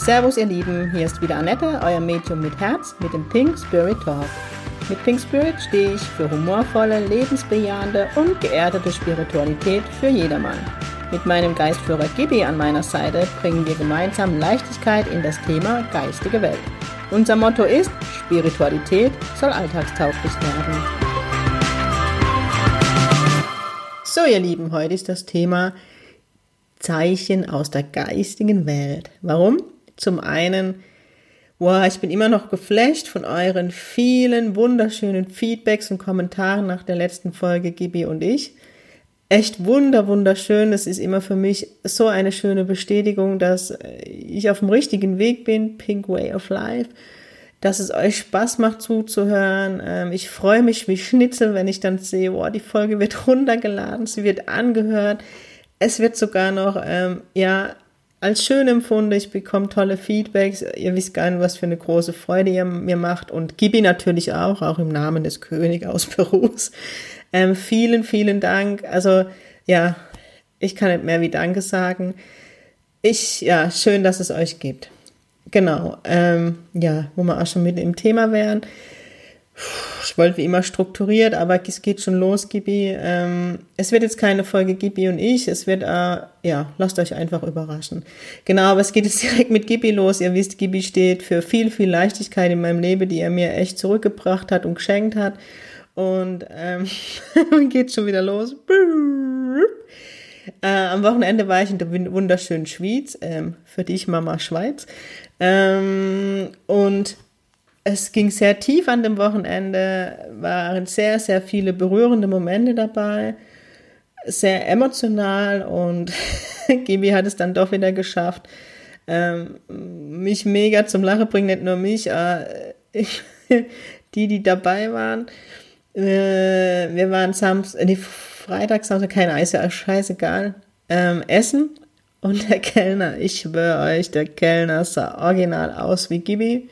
Servus ihr Lieben, hier ist wieder Annette, euer Medium mit Herz mit dem Pink Spirit Talk. Mit Pink Spirit stehe ich für humorvolle, lebensbejahende und geerdete Spiritualität für jedermann. Mit meinem Geistführer Gibi an meiner Seite bringen wir gemeinsam Leichtigkeit in das Thema geistige Welt. Unser Motto ist, Spiritualität soll alltagstauglich werden. So ihr Lieben, heute ist das Thema Zeichen aus der geistigen Welt. Warum? Zum einen, wow, ich bin immer noch geflasht von euren vielen wunderschönen Feedbacks und Kommentaren nach der letzten Folge Gibi und ich. Echt wunder, wunderschön. Das ist immer für mich so eine schöne Bestätigung, dass ich auf dem richtigen Weg bin. Pink Way of Life. Dass es euch Spaß macht zuzuhören. Ähm, ich freue mich wie Schnitzel, wenn ich dann sehe, wow, die Folge wird runtergeladen, sie wird angehört. Es wird sogar noch, ähm, ja, als schön empfunden. Ich bekomme tolle Feedbacks. Ihr wisst gar nicht, was für eine große Freude ihr mir macht. Und Gibi natürlich auch, auch im Namen des Königs aus Perus. Ähm, vielen, vielen Dank. Also, ja, ich kann nicht mehr wie Danke sagen. Ich, ja, schön, dass es euch gibt. Genau, ähm, ja, wo wir auch schon mit im Thema wären ich wollte wie immer strukturiert, aber es geht schon los, Gibi. Ähm, es wird jetzt keine Folge Gibi und ich. Es wird, äh, ja, lasst euch einfach überraschen. Genau, aber es geht jetzt direkt mit Gibi los. Ihr wisst, Gibi steht für viel, viel Leichtigkeit in meinem Leben, die er mir echt zurückgebracht hat und geschenkt hat. Und ähm, geht schon wieder los. Äh, am Wochenende war ich in der wunderschönen Schweiz, ähm, für dich Mama Schweiz. Ähm, und es ging sehr tief an dem Wochenende, waren sehr, sehr viele berührende Momente dabei, sehr emotional und Gibi hat es dann doch wieder geschafft, ähm, mich mega zum Lachen bringen, nicht nur mich, äh, die, die dabei waren. Äh, wir waren Samstag, nee, Freitag, Samstag, kein Eis, ja, scheißegal, ähm, essen und der Kellner, ich schwöre euch, der Kellner sah original aus wie Gibi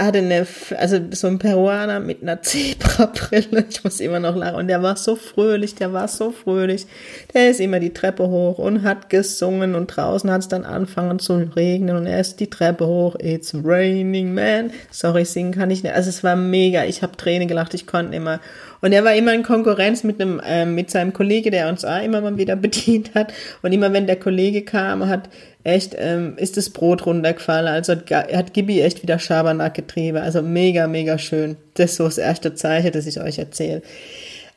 eine, also so ein Peruaner mit einer Zebrabrille, ich muss immer noch lachen, und der war so fröhlich, der war so fröhlich, der ist immer die Treppe hoch und hat gesungen und draußen hat es dann angefangen zu regnen und er ist die Treppe hoch, it's raining man, sorry, singen kann ich nicht, also es war mega, ich habe Tränen gelacht, ich konnte immer und er war immer in Konkurrenz mit einem, äh, mit seinem Kollege, der uns auch immer mal wieder bedient hat. Und immer wenn der Kollege kam, hat echt, ähm, ist das Brot runtergefallen. Also hat, hat Gibi echt wieder Schabernack getrieben. Also mega, mega schön. Das ist so das erste Zeichen, das ich euch erzähle.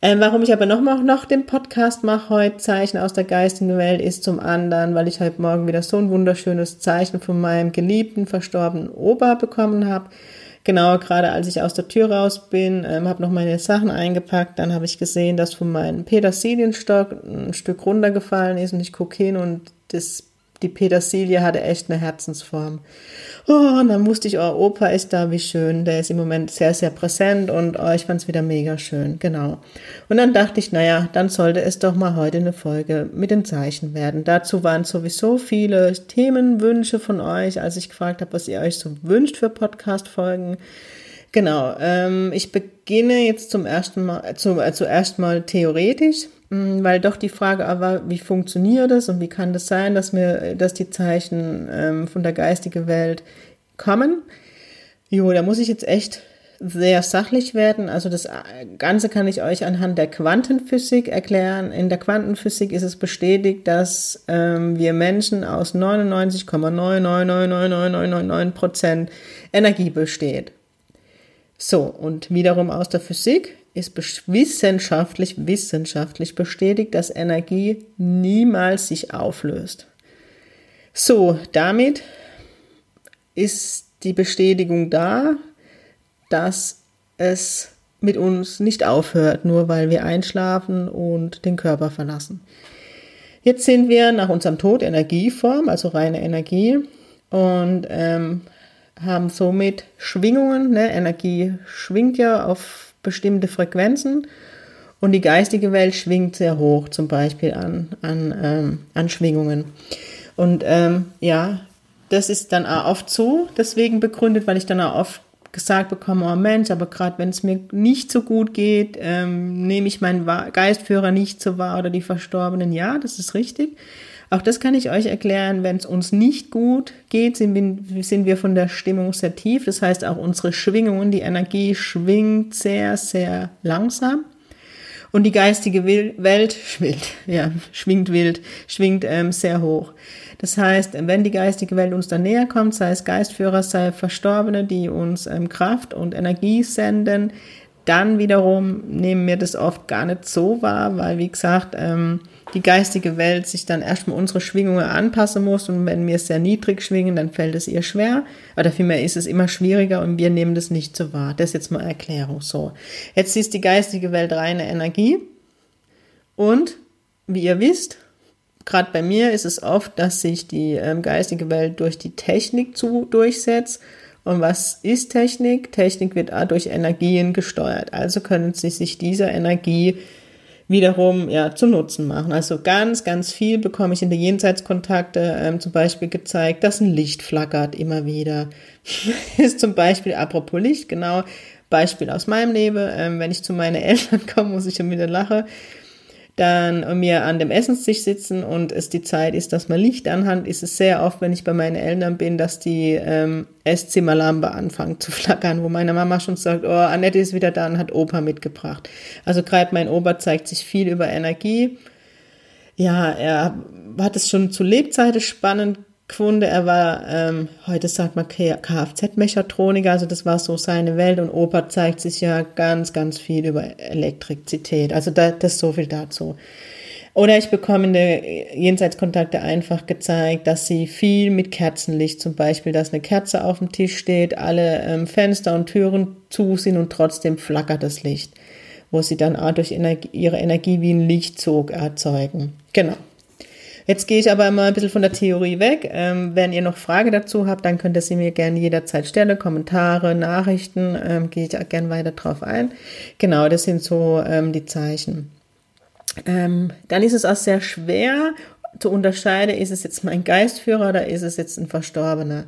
Ähm, warum ich aber noch, noch, noch den Podcast mache heute, Zeichen aus der geistigen Welt, ist zum anderen, weil ich heute Morgen wieder so ein wunderschönes Zeichen von meinem geliebten, verstorbenen Opa bekommen habe. Genau, gerade als ich aus der Tür raus bin, ähm, habe noch meine Sachen eingepackt, dann habe ich gesehen, dass von meinem Petersilienstock ein Stück runtergefallen ist und ich gucke hin und das die Petersilie hatte echt eine Herzensform. Oh, und dann wusste ich, oh, Opa ist da, wie schön. Der ist im Moment sehr, sehr präsent und oh, ich fand es wieder mega schön, genau. Und dann dachte ich, naja, dann sollte es doch mal heute eine Folge mit den Zeichen werden. Dazu waren sowieso viele Themenwünsche von euch, als ich gefragt habe, was ihr euch so wünscht für Podcast-Folgen. Genau, ähm, ich beginne jetzt zum ersten Mal, zu, äh, zuerst mal theoretisch. Mm, weil doch die Frage aber, wie funktioniert das und wie kann das sein, dass mir, dass die Zeichen ähm, von der geistigen Welt kommen? Jo, da muss ich jetzt echt sehr sachlich werden. Also das Ganze kann ich euch anhand der Quantenphysik erklären. In der Quantenphysik ist es bestätigt, dass ähm, wir Menschen aus 99,9999999 Prozent Energie besteht. So, und wiederum aus der Physik ist wissenschaftlich, wissenschaftlich bestätigt, dass Energie niemals sich auflöst. So, damit ist die Bestätigung da, dass es mit uns nicht aufhört, nur weil wir einschlafen und den Körper verlassen. Jetzt sind wir nach unserem Tod Energieform, also reine Energie, und ähm, haben somit Schwingungen. Ne? Energie schwingt ja auf bestimmte Frequenzen und die geistige Welt schwingt sehr hoch, zum Beispiel an, an, ähm, an Schwingungen. Und ähm, ja, das ist dann auch oft so, deswegen begründet, weil ich dann auch oft gesagt bekomme, oh Mensch, aber gerade wenn es mir nicht so gut geht, ähm, nehme ich meinen Geistführer nicht so wahr oder die Verstorbenen. Ja, das ist richtig. Auch das kann ich euch erklären, wenn es uns nicht gut geht, sind wir, sind wir von der Stimmung sehr tief. Das heißt, auch unsere Schwingungen, die Energie schwingt sehr, sehr langsam. Und die geistige Welt schwingt, ja, schwingt wild, schwingt ähm, sehr hoch. Das heißt, wenn die geistige Welt uns dann näher kommt, sei es Geistführer, sei Verstorbene, die uns ähm, Kraft und Energie senden, dann wiederum nehmen wir das oft gar nicht so wahr, weil, wie gesagt, ähm, die geistige Welt sich dann erstmal unsere Schwingungen anpassen muss und wenn wir sehr niedrig schwingen, dann fällt es ihr schwer. Oder vielmehr ist es immer schwieriger und wir nehmen das nicht so wahr. Das ist jetzt mal Erklärung. So. Jetzt ist die geistige Welt reine Energie und wie ihr wisst, gerade bei mir ist es oft, dass sich die ähm, geistige Welt durch die Technik zu, durchsetzt und was ist Technik? Technik wird durch Energien gesteuert. Also können Sie sich dieser Energie wiederum ja zum Nutzen machen. Also ganz, ganz viel bekomme ich in den Jenseitskontakte ähm, zum Beispiel gezeigt, dass ein Licht flackert immer wieder. ist zum Beispiel, apropos Licht, genau, Beispiel aus meinem Leben. Ähm, wenn ich zu meinen Eltern komme, muss ich schon wieder lachen dann mir an dem Essenstisch sitzen und es die Zeit ist, dass man Licht anhat, ist es sehr oft, wenn ich bei meinen Eltern bin, dass die ähm, Esszimmerlampe anfängt zu flackern, wo meine Mama schon sagt, oh, Annette ist wieder da und hat Opa mitgebracht. Also gerade mein Opa zeigt sich viel über Energie. Ja, er hat es schon zu Lebzeiten spannend gefunden. Er war, ähm, heute sagt man Kfz-Mechatroniker, also das war so seine Welt und Opa zeigt sich ja ganz, ganz viel über Elektrizität. Also da, das ist so viel dazu. Oder ich bekomme in der Jenseitskontakte einfach gezeigt, dass sie viel mit Kerzenlicht, zum Beispiel, dass eine Kerze auf dem Tisch steht, alle ähm, Fenster und Türen zu sind und trotzdem flackert das Licht, wo sie dann auch durch Energie, ihre Energie wie ein Lichtzug erzeugen. Genau. Jetzt gehe ich aber mal ein bisschen von der Theorie weg. Ähm, wenn ihr noch Frage dazu habt, dann könnt ihr sie mir gerne jederzeit stellen. Kommentare, Nachrichten, ähm, gehe ich auch gerne weiter drauf ein. Genau, das sind so ähm, die Zeichen. Ähm, dann ist es auch sehr schwer zu unterscheiden, ist es jetzt mein Geistführer oder ist es jetzt ein Verstorbener.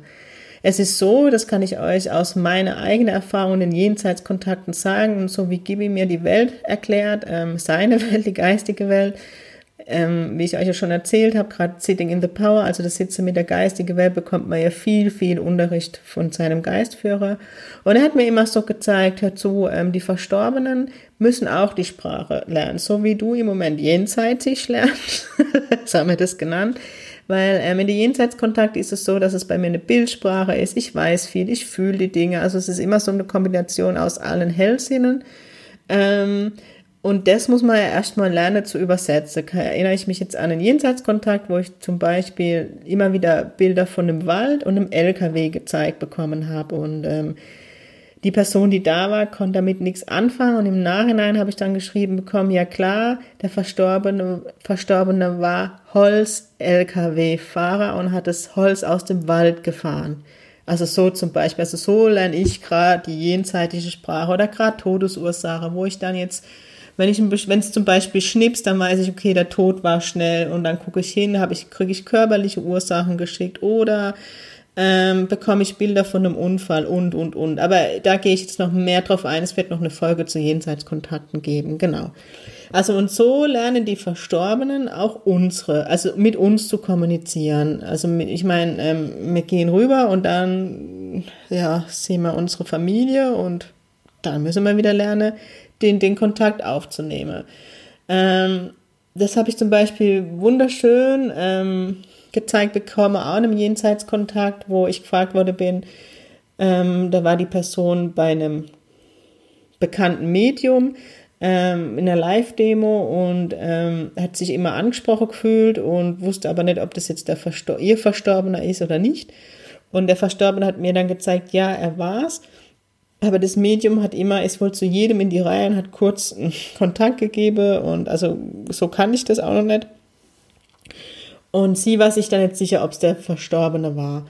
Es ist so, das kann ich euch aus meiner eigenen Erfahrung in Jenseitskontakten sagen, so wie Gibi mir die Welt erklärt, ähm, seine Welt, die geistige Welt, ähm, wie ich euch ja schon erzählt habe, gerade Sitting in the Power, also das Sitzen mit der geistigen Welt, bekommt man ja viel, viel Unterricht von seinem Geistführer. Und er hat mir immer so gezeigt, hör zu, ähm, die Verstorbenen müssen auch die Sprache lernen, so wie du im Moment jenseitig lernst, so haben wir das genannt. Weil ähm, in der Jenseitskontakt ist es so, dass es bei mir eine Bildsprache ist. Ich weiß viel, ich fühle die Dinge. Also es ist immer so eine Kombination aus allen Hellsinnen. Ähm, und das muss man ja erstmal lernen zu übersetzen. Da erinnere ich mich jetzt an einen Jenseitskontakt, wo ich zum Beispiel immer wieder Bilder von einem Wald und einem LKW gezeigt bekommen habe. Und ähm, die Person, die da war, konnte damit nichts anfangen. Und im Nachhinein habe ich dann geschrieben bekommen, ja klar, der Verstorbene, Verstorbene war Holz-LKW-Fahrer und hat das Holz aus dem Wald gefahren. Also so zum Beispiel, also so lerne ich gerade die jenseitige Sprache oder gerade Todesursache, wo ich dann jetzt wenn ich wenn es zum Beispiel schnippst, dann weiß ich, okay, der Tod war schnell und dann gucke ich hin, habe ich, kriege ich körperliche Ursachen geschickt oder ähm, bekomme ich Bilder von einem Unfall und, und, und. Aber da gehe ich jetzt noch mehr drauf ein. Es wird noch eine Folge zu Jenseitskontakten geben, genau. Also und so lernen die Verstorbenen auch unsere, also mit uns zu kommunizieren. Also ich meine, ähm, wir gehen rüber und dann ja sehen wir unsere Familie und dann müssen wir wieder lernen, den, den Kontakt aufzunehmen. Ähm, das habe ich zum Beispiel wunderschön ähm, gezeigt bekommen, auch in einem Jenseitskontakt, wo ich gefragt worden bin. Ähm, da war die Person bei einem bekannten Medium ähm, in einer Live-Demo und ähm, hat sich immer angesprochen gefühlt und wusste aber nicht, ob das jetzt der Verstor ihr Verstorbener ist oder nicht. Und der Verstorbene hat mir dann gezeigt, ja, er war's. Aber das Medium hat immer, ist wohl zu jedem in die Reihe und hat kurz einen Kontakt gegeben und also so kann ich das auch noch nicht. Und sie war sich dann nicht sicher, ob es der Verstorbene war.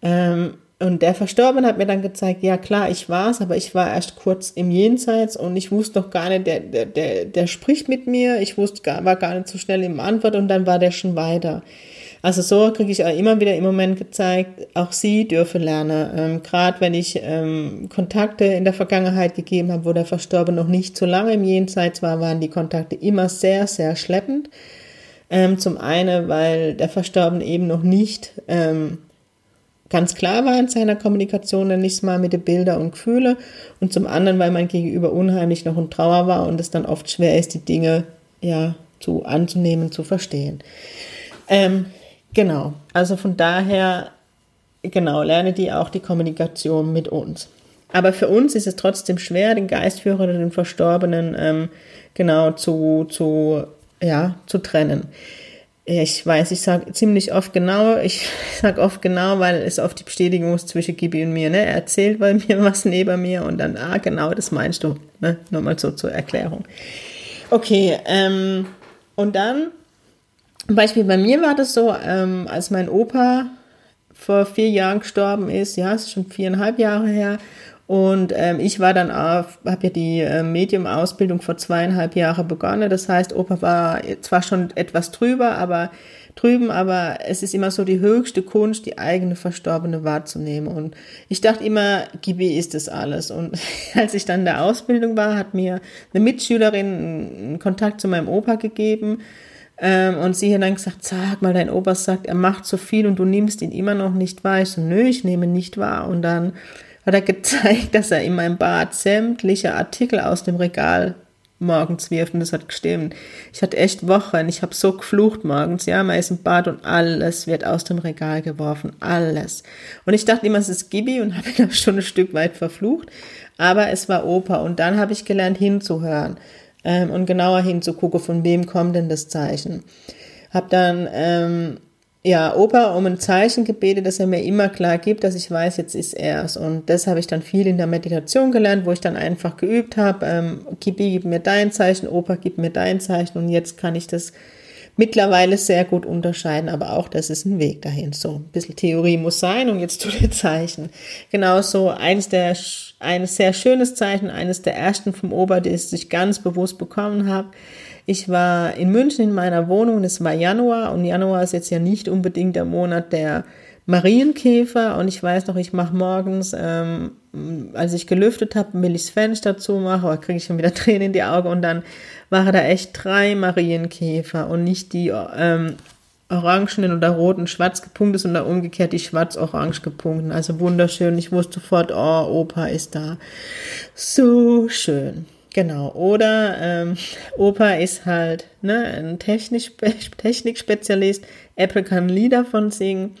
Ähm, und der Verstorbene hat mir dann gezeigt, ja klar, ich war es, aber ich war erst kurz im Jenseits und ich wusste noch gar nicht, der, der, der, der spricht mit mir, ich wusste gar, war gar nicht so schnell im Antwort und dann war der schon weiter. Also so kriege ich auch immer wieder im Moment gezeigt, auch sie dürfen lernen. Ähm, Gerade wenn ich ähm, Kontakte in der Vergangenheit gegeben habe, wo der Verstorbene noch nicht so lange im Jenseits war, waren die Kontakte immer sehr, sehr schleppend. Ähm, zum einen, weil der Verstorbene eben noch nicht ähm, ganz klar war in seiner Kommunikation, dann nicht mal mit den Bildern und Gefühle. Und zum anderen, weil mein Gegenüber unheimlich noch in Trauer war und es dann oft schwer ist, die Dinge ja zu anzunehmen, zu verstehen. Ähm, genau. Also von daher, genau, lerne die auch die Kommunikation mit uns. Aber für uns ist es trotzdem schwer, den Geistführer oder den Verstorbenen ähm, genau zu, zu, ja, zu trennen. Ich weiß, ich sage ziemlich oft genau, ich sage oft genau, weil es oft die Bestätigung ist zwischen Gibi und mir. Ne? Er erzählt bei mir was neben mir und dann, ah, genau, das meinst du. Ne? Nochmal so zur Erklärung. Okay, ähm, und dann, Beispiel bei mir war das so, ähm, als mein Opa vor vier Jahren gestorben ist, ja, es ist schon viereinhalb Jahre her, und ähm, ich war dann auf, habe ja die äh, Medium-Ausbildung vor zweieinhalb Jahren begonnen. Das heißt, Opa war zwar schon etwas drüber, aber drüben, aber es ist immer so die höchste Kunst, die eigene Verstorbene wahrzunehmen. Und ich dachte immer, Gibi ist das alles. Und als ich dann in der Ausbildung war, hat mir eine Mitschülerin einen Kontakt zu meinem Opa gegeben. Ähm, und sie hat dann gesagt, sag mal, dein Opa sagt, er macht so viel und du nimmst ihn immer noch nicht wahr. Ich so, nö, ich nehme nicht wahr. Und dann hat er gezeigt, dass er in meinem Bad sämtliche Artikel aus dem Regal morgens wirft und das hat gestimmt. Ich hatte echt Wochen, ich habe so geflucht morgens, ja, man ist im Bad und alles wird aus dem Regal geworfen, alles. Und ich dachte immer, es ist Gibi und habe ihn schon ein Stück weit verflucht, aber es war Opa und dann habe ich gelernt hinzuhören ähm, und genauer hinzugucken, von wem kommt denn das Zeichen. Hab dann ähm, ja, Opa um ein Zeichen gebetet, dass er mir immer klar gibt, dass ich weiß, jetzt ist er's. Und das habe ich dann viel in der Meditation gelernt, wo ich dann einfach geübt habe, ähm, Kibi, gib mir dein Zeichen, Opa, gib mir dein Zeichen. Und jetzt kann ich das mittlerweile sehr gut unterscheiden, aber auch das ist ein Weg dahin. So, ein bisschen Theorie muss sein und jetzt tu dir Zeichen. Genauso eines der, ein sehr schönes Zeichen, eines der ersten vom Opa, das ich ganz bewusst bekommen habe, ich war in München in meiner Wohnung, es war Januar und Januar ist jetzt ja nicht unbedingt der Monat der Marienkäfer und ich weiß noch, ich mache morgens, ähm, als ich gelüftet habe, will ich das Fenster zumachen, aber kriege ich schon wieder Tränen in die Augen und dann waren da echt drei Marienkäfer und nicht die ähm, orangenen oder roten schwarz gepunktet, sondern umgekehrt die schwarz-orange gepunkten. Also wunderschön. Ich wusste sofort, oh, Opa ist da. So schön. Genau, oder ähm, Opa ist halt ne, ein Technik Technikspezialist. Apple kann Lieder von singen.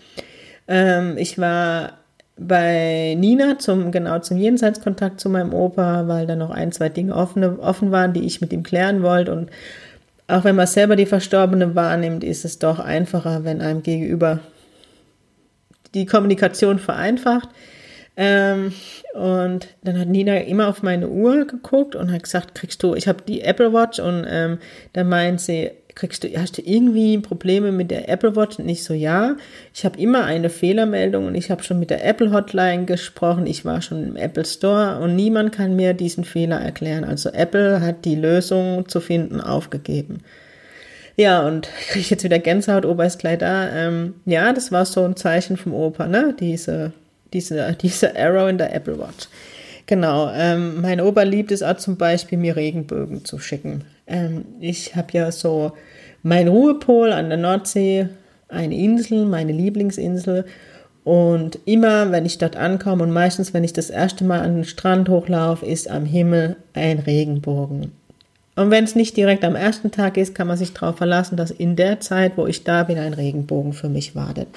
Ähm, ich war bei Nina zum genau zum Jenseitskontakt zu meinem Opa, weil da noch ein, zwei Dinge offen, offen waren, die ich mit ihm klären wollte. Und auch wenn man selber die Verstorbene wahrnimmt, ist es doch einfacher, wenn einem gegenüber die Kommunikation vereinfacht. Ähm, und dann hat Nina immer auf meine Uhr geguckt und hat gesagt, kriegst du, ich habe die Apple Watch und ähm, dann meint sie, kriegst du, hast du irgendwie Probleme mit der Apple Watch? Und ich so, ja, ich habe immer eine Fehlermeldung und ich habe schon mit der Apple Hotline gesprochen, ich war schon im Apple Store und niemand kann mir diesen Fehler erklären. Also Apple hat die Lösung zu finden aufgegeben. Ja, und kriege ich jetzt wieder Gänsehaut, Opa ist gleich da. Ähm, ja, das war so ein Zeichen vom Opa, ne? Diese diese, diese Arrow in der Apple Watch. Genau, ähm, mein Opa liebt es auch zum Beispiel, mir Regenbögen zu schicken. Ähm, ich habe ja so mein Ruhepol an der Nordsee, eine Insel, meine Lieblingsinsel. Und immer, wenn ich dort ankomme und meistens, wenn ich das erste Mal an den Strand hochlaufe, ist am Himmel ein Regenbogen. Und wenn es nicht direkt am ersten Tag ist, kann man sich darauf verlassen, dass in der Zeit, wo ich da bin, ein Regenbogen für mich wartet.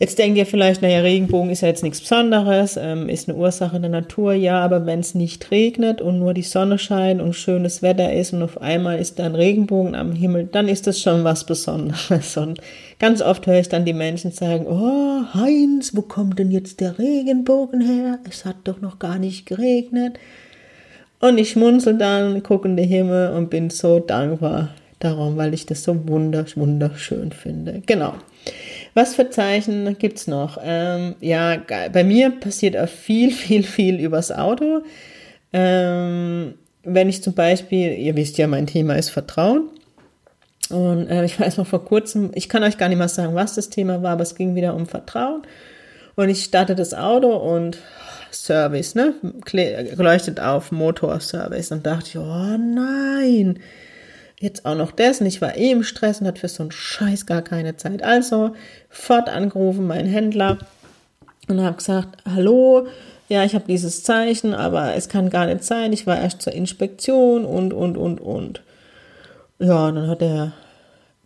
Jetzt denkt ihr vielleicht, naja, Regenbogen ist ja jetzt nichts Besonderes, ähm, ist eine Ursache der Natur, ja, aber wenn es nicht regnet und nur die Sonne scheint und schönes Wetter ist und auf einmal ist da ein Regenbogen am Himmel, dann ist das schon was Besonderes. Und ganz oft höre ich dann die Menschen sagen, oh, Heinz, wo kommt denn jetzt der Regenbogen her? Es hat doch noch gar nicht geregnet. Und ich schmunzel dann, gucke in den Himmel und bin so dankbar darum, weil ich das so wunderschön finde. Genau. Was für Zeichen gibt's noch? Ähm, ja, bei mir passiert auch viel, viel, viel übers Auto. Ähm, wenn ich zum Beispiel, ihr wisst ja, mein Thema ist Vertrauen. Und äh, ich weiß noch vor kurzem, ich kann euch gar nicht mal sagen, was das Thema war, aber es ging wieder um Vertrauen. Und ich starte das Auto und Service, ne? Leuchtet auf Motorservice. Und dachte ich, oh nein, jetzt auch noch das und ich war eh im Stress und hatte für so einen Scheiß gar keine Zeit. Also fort angerufen, mein Händler und habe gesagt, hallo, ja, ich habe dieses Zeichen, aber es kann gar nicht sein, ich war erst zur Inspektion und, und, und, und. Ja, und dann hat er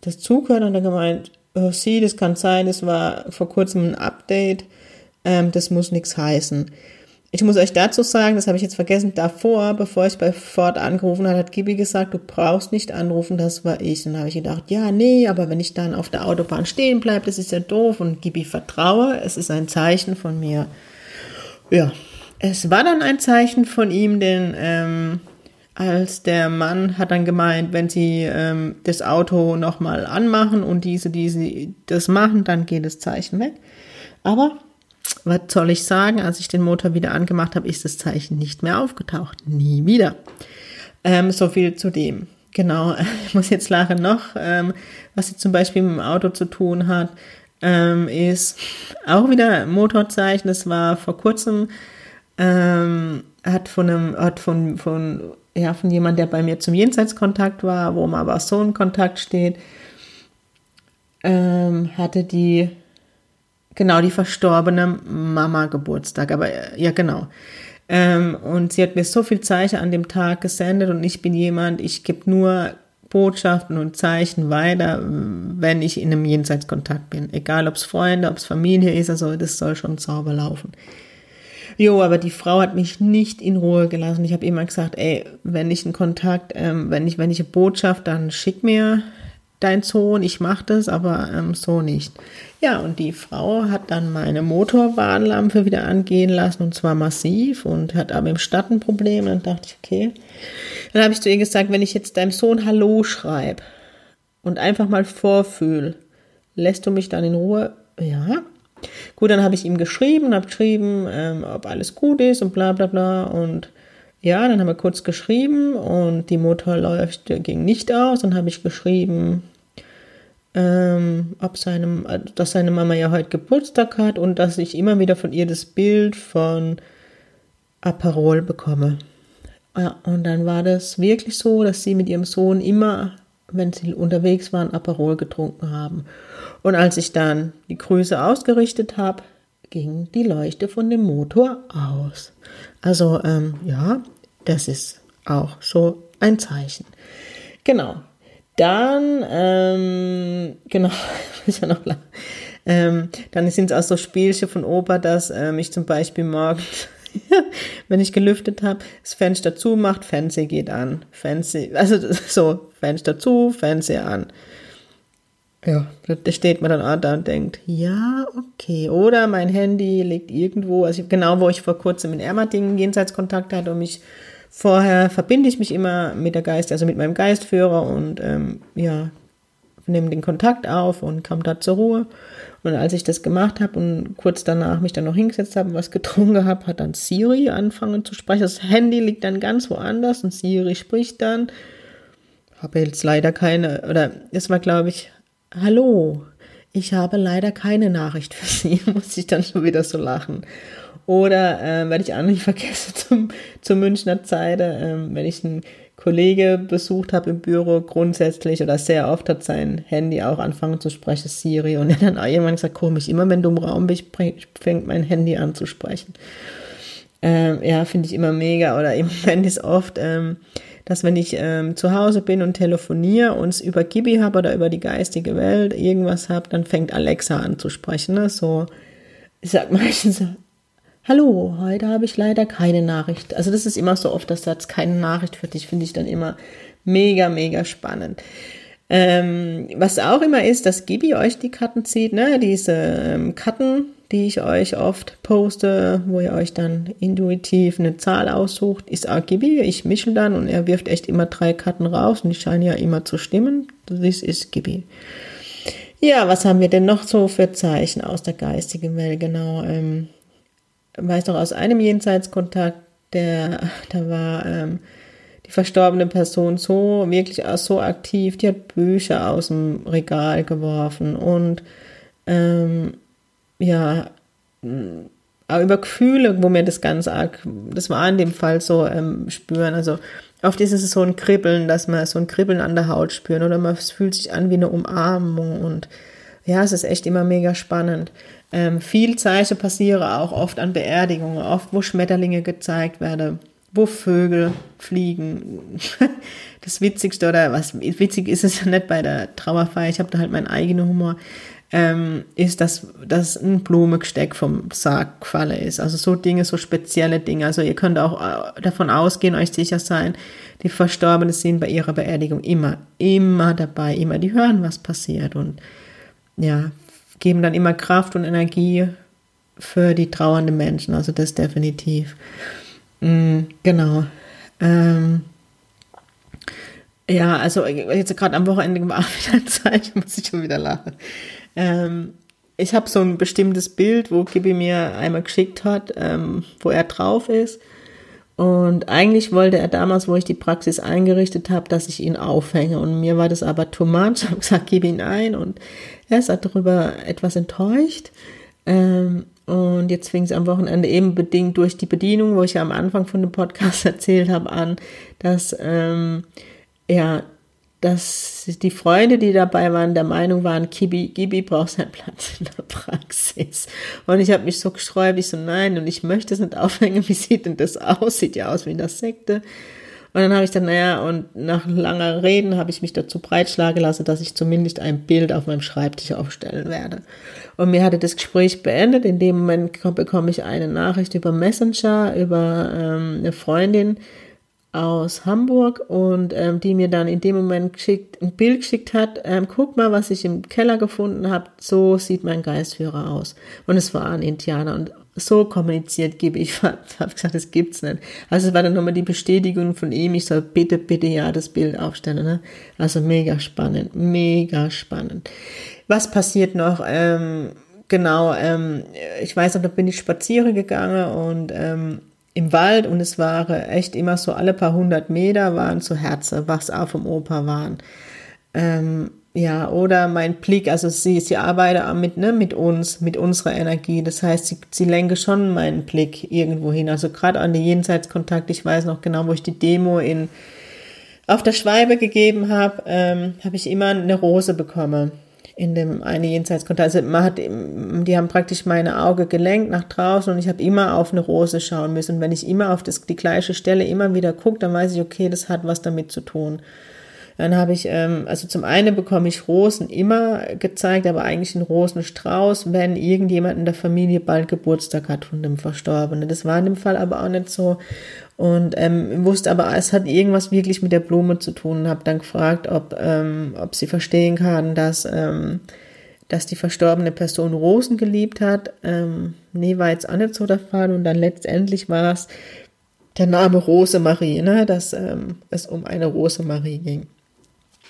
das zugehört und dann gemeint, oh, sie, das kann sein, es war vor kurzem ein Update, ähm, das muss nichts heißen. Ich muss euch dazu sagen, das habe ich jetzt vergessen, davor, bevor ich bei Ford angerufen habe, hat Gibi gesagt, du brauchst nicht anrufen, das war ich. Dann habe ich gedacht, ja, nee, aber wenn ich dann auf der Autobahn stehen bleibe, das ist ja doof. Und Gibi vertraue, es ist ein Zeichen von mir. Ja, es war dann ein Zeichen von ihm, denn ähm, als der Mann hat dann gemeint, wenn sie ähm, das Auto nochmal anmachen und diese, diese das machen, dann geht das Zeichen weg. Aber was soll ich sagen? Als ich den Motor wieder angemacht habe, ist das Zeichen nicht mehr aufgetaucht. Nie wieder. Ähm, so viel zu dem. Genau, ich muss jetzt lachen noch, ähm, was jetzt zum Beispiel mit dem Auto zu tun hat, ähm, ist auch wieder Motorzeichen. Das war vor kurzem, ähm, hat von einem, hat von, von, ja, von jemand, der bei mir zum Jenseitskontakt war, wo man aber so in Kontakt steht, ähm, hatte die Genau, die verstorbene Mama Geburtstag, aber ja, genau. Ähm, und sie hat mir so viel Zeichen an dem Tag gesendet und ich bin jemand, ich gebe nur Botschaften und Zeichen weiter, wenn ich in einem Jenseitskontakt bin. Egal, ob es Freunde, ob es Familie ist, also das soll schon sauber laufen. Jo, aber die Frau hat mich nicht in Ruhe gelassen. Ich habe immer gesagt, ey, wenn ich einen Kontakt, ähm, wenn ich wenn ich eine Botschaft, dann schick mir dein Sohn, ich mache das, aber ähm, so nicht. Ja, und die Frau hat dann meine Motorwarnlampe wieder angehen lassen und zwar massiv und hat aber im Stadt ein dann dachte ich, okay. Dann habe ich zu ihr gesagt, wenn ich jetzt deinem Sohn Hallo schreibe und einfach mal vorfühl, lässt du mich dann in Ruhe? Ja. Gut, dann habe ich ihm geschrieben habe geschrieben, ähm, ob alles gut ist und bla bla bla und ja, dann haben wir kurz geschrieben und die Motor läuft, ging nicht aus. Dann habe ich geschrieben, ähm, ob seinem, dass seine Mama ja heute Geburtstag hat und dass ich immer wieder von ihr das Bild von Aperol bekomme. Und dann war das wirklich so, dass sie mit ihrem Sohn immer, wenn sie unterwegs waren, Aperol getrunken haben. Und als ich dann die Grüße ausgerichtet habe, ging die Leuchte von dem Motor aus. Also ähm, ja, das ist auch so ein Zeichen. Genau. Dann, ähm, genau, ist ja noch lang. Ähm, dann sind es auch so Spielchen von Opa, dass ähm, ich zum Beispiel morgens, wenn ich gelüftet habe, das Fenster zumacht, Fernseher geht an. Fernseher, also so, Fenster zu, Fernseher an. Ja, da steht man dann auch da und denkt, ja, okay. Oder mein Handy liegt irgendwo, also genau, wo ich vor kurzem in Ermatingen Jenseitskontakt hatte und mich Vorher verbinde ich mich immer mit der Geist, also mit meinem Geistführer und ähm, ja, nehme den Kontakt auf und kam da zur Ruhe. Und als ich das gemacht habe und kurz danach mich dann noch hingesetzt habe und was getrunken habe, hat dann Siri angefangen zu sprechen. Das Handy liegt dann ganz woanders und Siri spricht dann. Habe jetzt leider keine, oder es war glaube ich, hallo, ich habe leider keine Nachricht für Sie, muss ich dann schon wieder so lachen. Oder äh, werde ich auch nicht vergessen zum, zur Münchner Zeit, äh, wenn ich einen Kollege besucht habe im Büro, grundsätzlich oder sehr oft hat sein Handy auch angefangen zu sprechen, Siri. Und dann auch irgendwann gesagt, komisch, immer wenn du im Raum bist, fängt mein Handy an zu sprechen. Ähm, ja, finde ich immer mega. Oder im Moment ist oft, ähm, dass wenn ich ähm, zu Hause bin und telefoniere und es über Gibi habe oder über die geistige Welt irgendwas habe, dann fängt Alexa an zu sprechen. Ne? So, ich sag meistens, Hallo, heute habe ich leider keine Nachricht. Also das ist immer so oft der Satz, keine Nachricht für dich, finde ich dann immer mega, mega spannend. Ähm, was auch immer ist, dass Gibi euch die Karten zieht, ne? diese ähm, Karten, die ich euch oft poste, wo ihr euch dann intuitiv eine Zahl aussucht, ist auch Gibi. Ich mische dann und er wirft echt immer drei Karten raus und die scheinen ja immer zu stimmen. Das ist Gibi. Ja, was haben wir denn noch so für Zeichen aus der geistigen Welt? Genau, ähm, weiß noch aus einem Jenseitskontakt, der, da war ähm, die verstorbene Person so, wirklich so aktiv, die hat Bücher aus dem Regal geworfen und ähm, ja, auch über Gefühle, wo mir das ganz arg, das war in dem Fall so ähm, spüren, also oft ist es so ein Kribbeln, dass man so ein Kribbeln an der Haut spürt oder man fühlt sich an wie eine Umarmung und ja, es ist echt immer mega spannend. Ähm, viel Zeichen passieren auch oft an Beerdigungen, oft wo Schmetterlinge gezeigt werden, wo Vögel fliegen. Das Witzigste oder was witzig ist es ja nicht bei der Trauerfeier, ich habe da halt meinen eigenen Humor, ähm, ist, dass, dass ein Blumengesteck vom Sarg gefallen ist. Also so Dinge, so spezielle Dinge. Also ihr könnt auch äh, davon ausgehen, euch sicher sein, die Verstorbenen sind bei ihrer Beerdigung immer, immer dabei, immer, die hören, was passiert und ja, geben dann immer Kraft und Energie für die trauernden Menschen. Also das definitiv. Mhm, genau. Ähm, ja, also jetzt gerade am Wochenende war wieder Zeit, muss ich schon wieder lachen. Ähm, ich habe so ein bestimmtes Bild, wo Gibi mir einmal geschickt hat, ähm, wo er drauf ist. Und eigentlich wollte er damals, wo ich die Praxis eingerichtet habe, dass ich ihn aufhänge. Und mir war das aber too much. Ich habe gesagt, gib ihn ein. Und er ist darüber etwas enttäuscht. Ähm, und jetzt fing es am Wochenende eben bedingt durch die Bedienung, wo ich ja am Anfang von dem Podcast erzählt habe, an, dass ähm, ja, dass die Freunde, die dabei waren, der Meinung waren, Kibi, Gibi braucht seinen Platz in der Praxis. Und ich habe mich so gesträubt, ich so, nein, und ich möchte es nicht aufhängen, wie sieht denn das aus? Sieht ja aus wie in der Sekte. Und dann habe ich dann, naja, und nach langer Reden habe ich mich dazu breitschlagen lassen, dass ich zumindest ein Bild auf meinem Schreibtisch aufstellen werde. Und mir hatte das Gespräch beendet. In dem Moment bekomme ich eine Nachricht über Messenger, über ähm, eine Freundin aus Hamburg und ähm, die mir dann in dem Moment geschickt, ein Bild geschickt hat, ähm, guck mal, was ich im Keller gefunden habe, so sieht mein Geistführer aus. Und es war ein Indianer und so kommuniziert gebe ich, habe gesagt, das gibt's nicht. Also es war dann nochmal die Bestätigung von ihm, ich soll bitte, bitte ja das Bild aufstellen. Ne? Also mega spannend, mega spannend. Was passiert noch? Ähm, genau, ähm, ich weiß noch, da bin ich spazieren gegangen und ähm, im Wald und es waren echt immer so alle paar hundert Meter waren so Herze, was auch vom Opa waren. Ähm, ja, oder mein Blick, also sie, sie arbeitet mit, ne, mit uns, mit unserer Energie. Das heißt, sie, sie lenke schon meinen Blick irgendwo hin. Also gerade an den Jenseitskontakt, ich weiß noch genau, wo ich die Demo in, auf der Schweibe gegeben habe, ähm, habe ich immer eine Rose bekommen in dem eine Jenseitskontakt. Also man hat, die haben praktisch meine Auge gelenkt nach draußen und ich habe immer auf eine Rose schauen müssen. Und wenn ich immer auf das, die gleiche Stelle immer wieder gucke, dann weiß ich, okay, das hat was damit zu tun. Dann habe ich, ähm, also zum einen bekomme ich Rosen immer gezeigt, aber eigentlich einen Rosenstrauß, wenn irgendjemand in der Familie bald Geburtstag hat von dem Verstorbenen. Das war in dem Fall aber auch nicht so. Und ähm, wusste aber, es hat irgendwas wirklich mit der Blume zu tun habe dann gefragt, ob, ähm, ob sie verstehen kann, dass, ähm, dass die verstorbene Person Rosen geliebt hat. Ähm, nee, war jetzt auch nicht so der Fall. Und dann letztendlich war es der Name Rosemarie, ne, dass ähm, es um eine Rosemarie ging.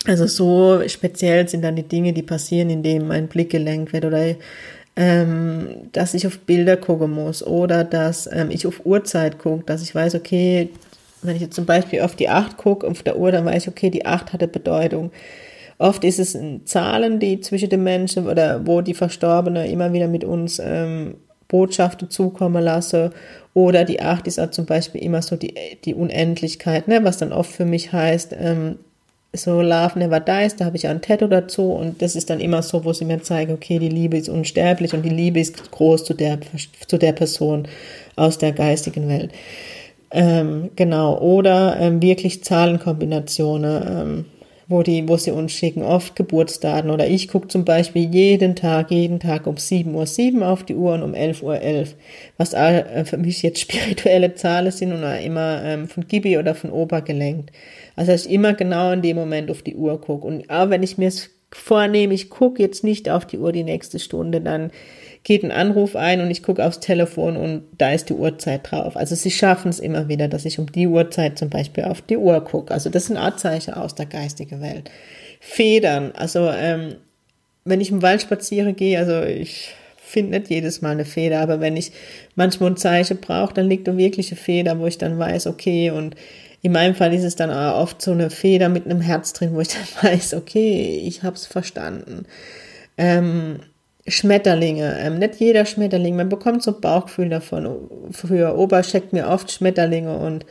Also so speziell sind dann die Dinge, die passieren, indem mein Blick gelenkt wird oder ähm, dass ich auf Bilder gucken muss oder dass ähm, ich auf Uhrzeit gucke, dass ich weiß, okay, wenn ich jetzt zum Beispiel auf die 8 gucke, auf der Uhr, dann weiß ich, okay, die 8 hatte Bedeutung. Oft ist es Zahlen, die zwischen den Menschen oder wo die Verstorbene immer wieder mit uns ähm, Botschaften zukommen lasse. Oder die 8 ist auch zum Beispiel immer so die, die Unendlichkeit, ne? was dann oft für mich heißt, ähm, so Love Never Dies, da habe ich ein Tattoo dazu und das ist dann immer so, wo sie mir zeigen, okay, die Liebe ist unsterblich und die Liebe ist groß zu der, zu der Person aus der geistigen Welt. Ähm, genau, oder ähm, wirklich Zahlenkombinationen, ähm, wo, die, wo sie uns schicken, oft Geburtsdaten. Oder ich gucke zum Beispiel jeden Tag, jeden Tag um 7.07 Uhr auf die Uhr und um 11.11 Uhr, was äh, für mich jetzt spirituelle Zahlen sind und immer ähm, von Gibi oder von Opa gelenkt. Also dass ich immer genau in dem Moment auf die Uhr gucke. Und auch wenn ich mir es vornehme, ich gucke jetzt nicht auf die Uhr die nächste Stunde, dann geht ein Anruf ein und ich gucke aufs Telefon und da ist die Uhrzeit drauf. Also sie schaffen es immer wieder, dass ich um die Uhrzeit zum Beispiel auf die Uhr gucke. Also das sind Artzeichen aus der geistigen Welt. Federn, also ähm, wenn ich im Wald spaziere gehe, also ich finde nicht jedes Mal eine Feder, aber wenn ich manchmal ein Zeichen brauche, dann liegt eine Feder, wo ich dann weiß, okay, und in meinem Fall ist es dann auch oft so eine Feder mit einem Herz drin, wo ich dann weiß, okay, ich habe es verstanden. Ähm, Schmetterlinge, ähm, nicht jeder Schmetterling, man bekommt so Bauchgefühl davon. Früher Opa schickt mir oft Schmetterlinge und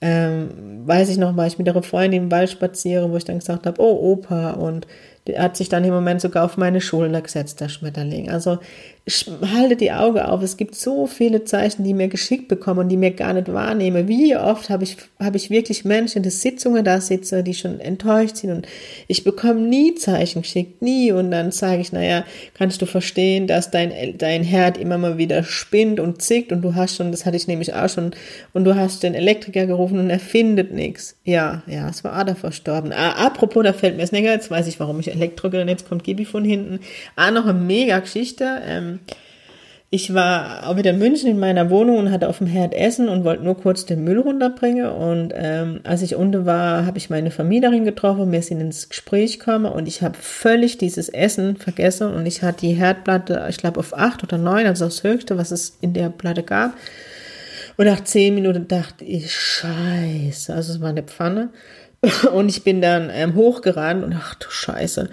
ähm, weiß ich noch, war ich mit einer Freundin im Wald spazieren, wo ich dann gesagt habe, oh Opa und hat sich dann im Moment sogar auf meine Schulter gesetzt, der Schmetterling. Also halte die Augen auf. Es gibt so viele Zeichen, die mir geschickt bekommen und die mir gar nicht wahrnehme. Wie oft habe ich, habe ich wirklich Menschen der Sitzungen da sitzen, die schon enttäuscht sind und ich bekomme nie Zeichen geschickt, nie. Und dann sage ich, naja, kannst du verstehen, dass dein, dein Herd immer mal wieder spinnt und zickt und du hast schon, das hatte ich nämlich auch schon, und du hast den Elektriker gerufen und er findet nichts. Ja, ja, es war Ada verstorben. Ah, apropos, da fällt mir das näher, jetzt weiß ich, warum ich Elektrikerin, jetzt kommt Gibi von hinten. Ah, noch eine mega Geschichte. Ähm, ich war auch wieder in München in meiner Wohnung und hatte auf dem Herd Essen und wollte nur kurz den Müll runterbringen. Und ähm, als ich unten war, habe ich meine Vermieterin getroffen, wir sind ins Gespräch gekommen und ich habe völlig dieses Essen vergessen und ich hatte die Herdplatte, ich glaube auf acht oder neun, also das höchste, was es in der Platte gab. Und nach zehn Minuten dachte ich, scheiße, also es war eine Pfanne. Und ich bin dann ähm, hochgerannt und ach du Scheiße,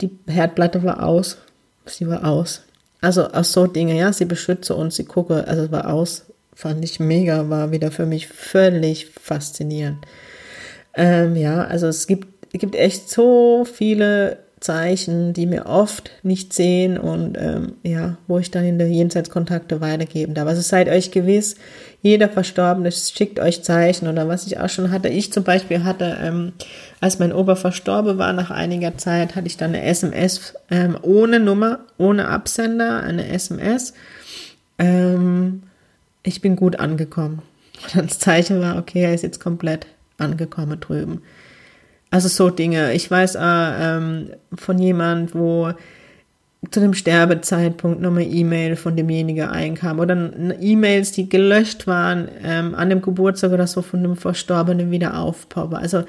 die Herdplatte war aus. Sie war aus. Also aus so Dinge, ja, sie beschütze und sie gucke, also es war aus, fand ich mega, war wieder für mich völlig faszinierend. Ähm, ja, also es gibt, es gibt echt so viele Zeichen, die mir oft nicht sehen und ähm, ja, wo ich dann in der Jenseitskontakte weitergeben darf. Also seid euch gewiss, jeder Verstorbene schickt euch Zeichen oder was ich auch schon hatte. Ich zum Beispiel hatte, ähm, als mein Opa verstorben war, nach einiger Zeit hatte ich dann eine SMS ähm, ohne Nummer, ohne Absender, eine SMS. Ähm, ich bin gut angekommen. Und das Zeichen war, okay, er ist jetzt komplett angekommen drüben. Also so Dinge. Ich weiß äh, ähm, von jemand, wo zu dem Sterbezeitpunkt nochmal E-Mail von demjenigen einkam oder E-Mails, die gelöscht waren ähm, an dem Geburtstag oder so von dem Verstorbenen wieder aufpoppen. Also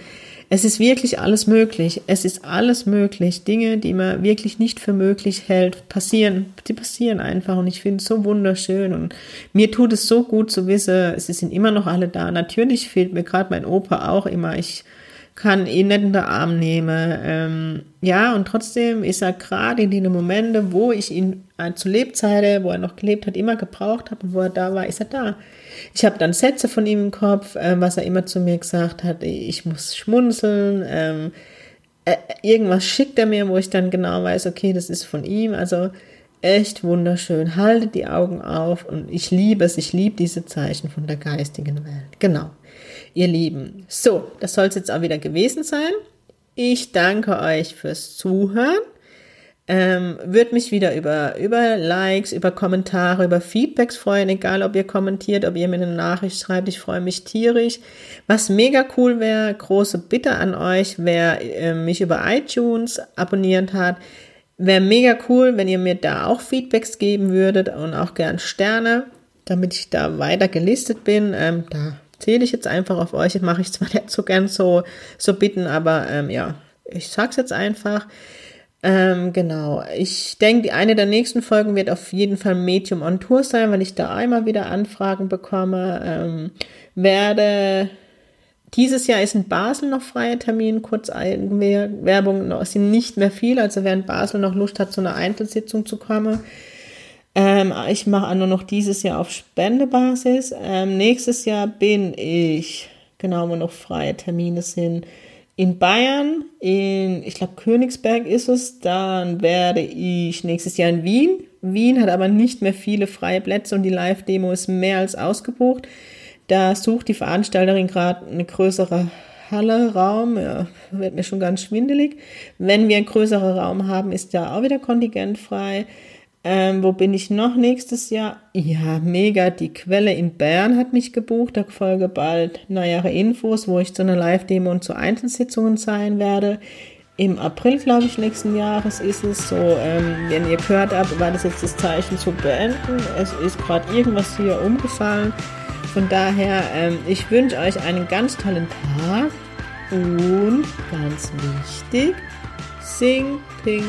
es ist wirklich alles möglich. Es ist alles möglich. Dinge, die man wirklich nicht für möglich hält, passieren. Die passieren einfach und ich finde es so wunderschön und mir tut es so gut zu wissen, sie sind immer noch alle da. Natürlich fehlt mir gerade mein Opa auch immer. Ich kann ihn nicht in den Arm nehmen. Ähm, ja, und trotzdem ist er gerade in den Momenten, wo ich ihn äh, zu Lebzeiten, wo er noch gelebt hat, immer gebraucht habe wo er da war, ist er da. Ich habe dann Sätze von ihm im Kopf, äh, was er immer zu mir gesagt hat. Ich muss schmunzeln. Ähm, äh, irgendwas schickt er mir, wo ich dann genau weiß, okay, das ist von ihm. Also echt wunderschön. Haltet die Augen auf und ich liebe es. Ich liebe diese Zeichen von der geistigen Welt. Genau ihr Lieben. So, das soll es jetzt auch wieder gewesen sein. Ich danke euch fürs Zuhören. Ähm, Würde mich wieder über, über Likes, über Kommentare, über Feedbacks freuen, egal ob ihr kommentiert, ob ihr mir eine Nachricht schreibt. Ich freue mich tierisch. Was mega cool wäre, große Bitte an euch, wer äh, mich über iTunes abonniert hat, wäre mega cool, wenn ihr mir da auch Feedbacks geben würdet und auch gern Sterne, damit ich da weiter gelistet bin. Ähm, da zähle ich jetzt einfach auf euch. Das mache ich zwar nicht so gern so, so bitten, aber ähm, ja, ich sag's jetzt einfach. Ähm, genau. Ich denke, eine der nächsten Folgen wird auf jeden Fall Medium on Tour sein, weil ich da einmal wieder Anfragen bekomme. Ähm, werde dieses Jahr ist in Basel noch freie Termin, kurz Eigenwerbung, noch sind nicht mehr viel, also in Basel noch Lust hat, zu einer Einzelsitzung zu kommen, ähm, ich mache nur noch dieses Jahr auf Spendebasis. Ähm, nächstes Jahr bin ich, genau, wo noch freie Termine sind, in Bayern, in, ich glaube, Königsberg ist es. Dann werde ich nächstes Jahr in Wien. Wien hat aber nicht mehr viele freie Plätze und die Live-Demo ist mehr als ausgebucht. Da sucht die Veranstalterin gerade eine größere Halle, Raum, ja, wird mir schon ganz schwindelig. Wenn wir einen größeren Raum haben, ist da auch wieder Kontingent frei. Ähm, wo bin ich noch nächstes Jahr? Ja, mega. Die Quelle in Bern hat mich gebucht. Da folge bald neuere Infos, wo ich zu einer Live-Demo und zu Einzelsitzungen sein werde. Im April, glaube ich, nächsten Jahres ist es so, ähm, wenn ihr gehört habt, war das jetzt das Zeichen zu beenden. Es ist gerade irgendwas hier umgefallen. Von daher, ähm, ich wünsche euch einen ganz tollen Tag und ganz wichtig, sing, ping.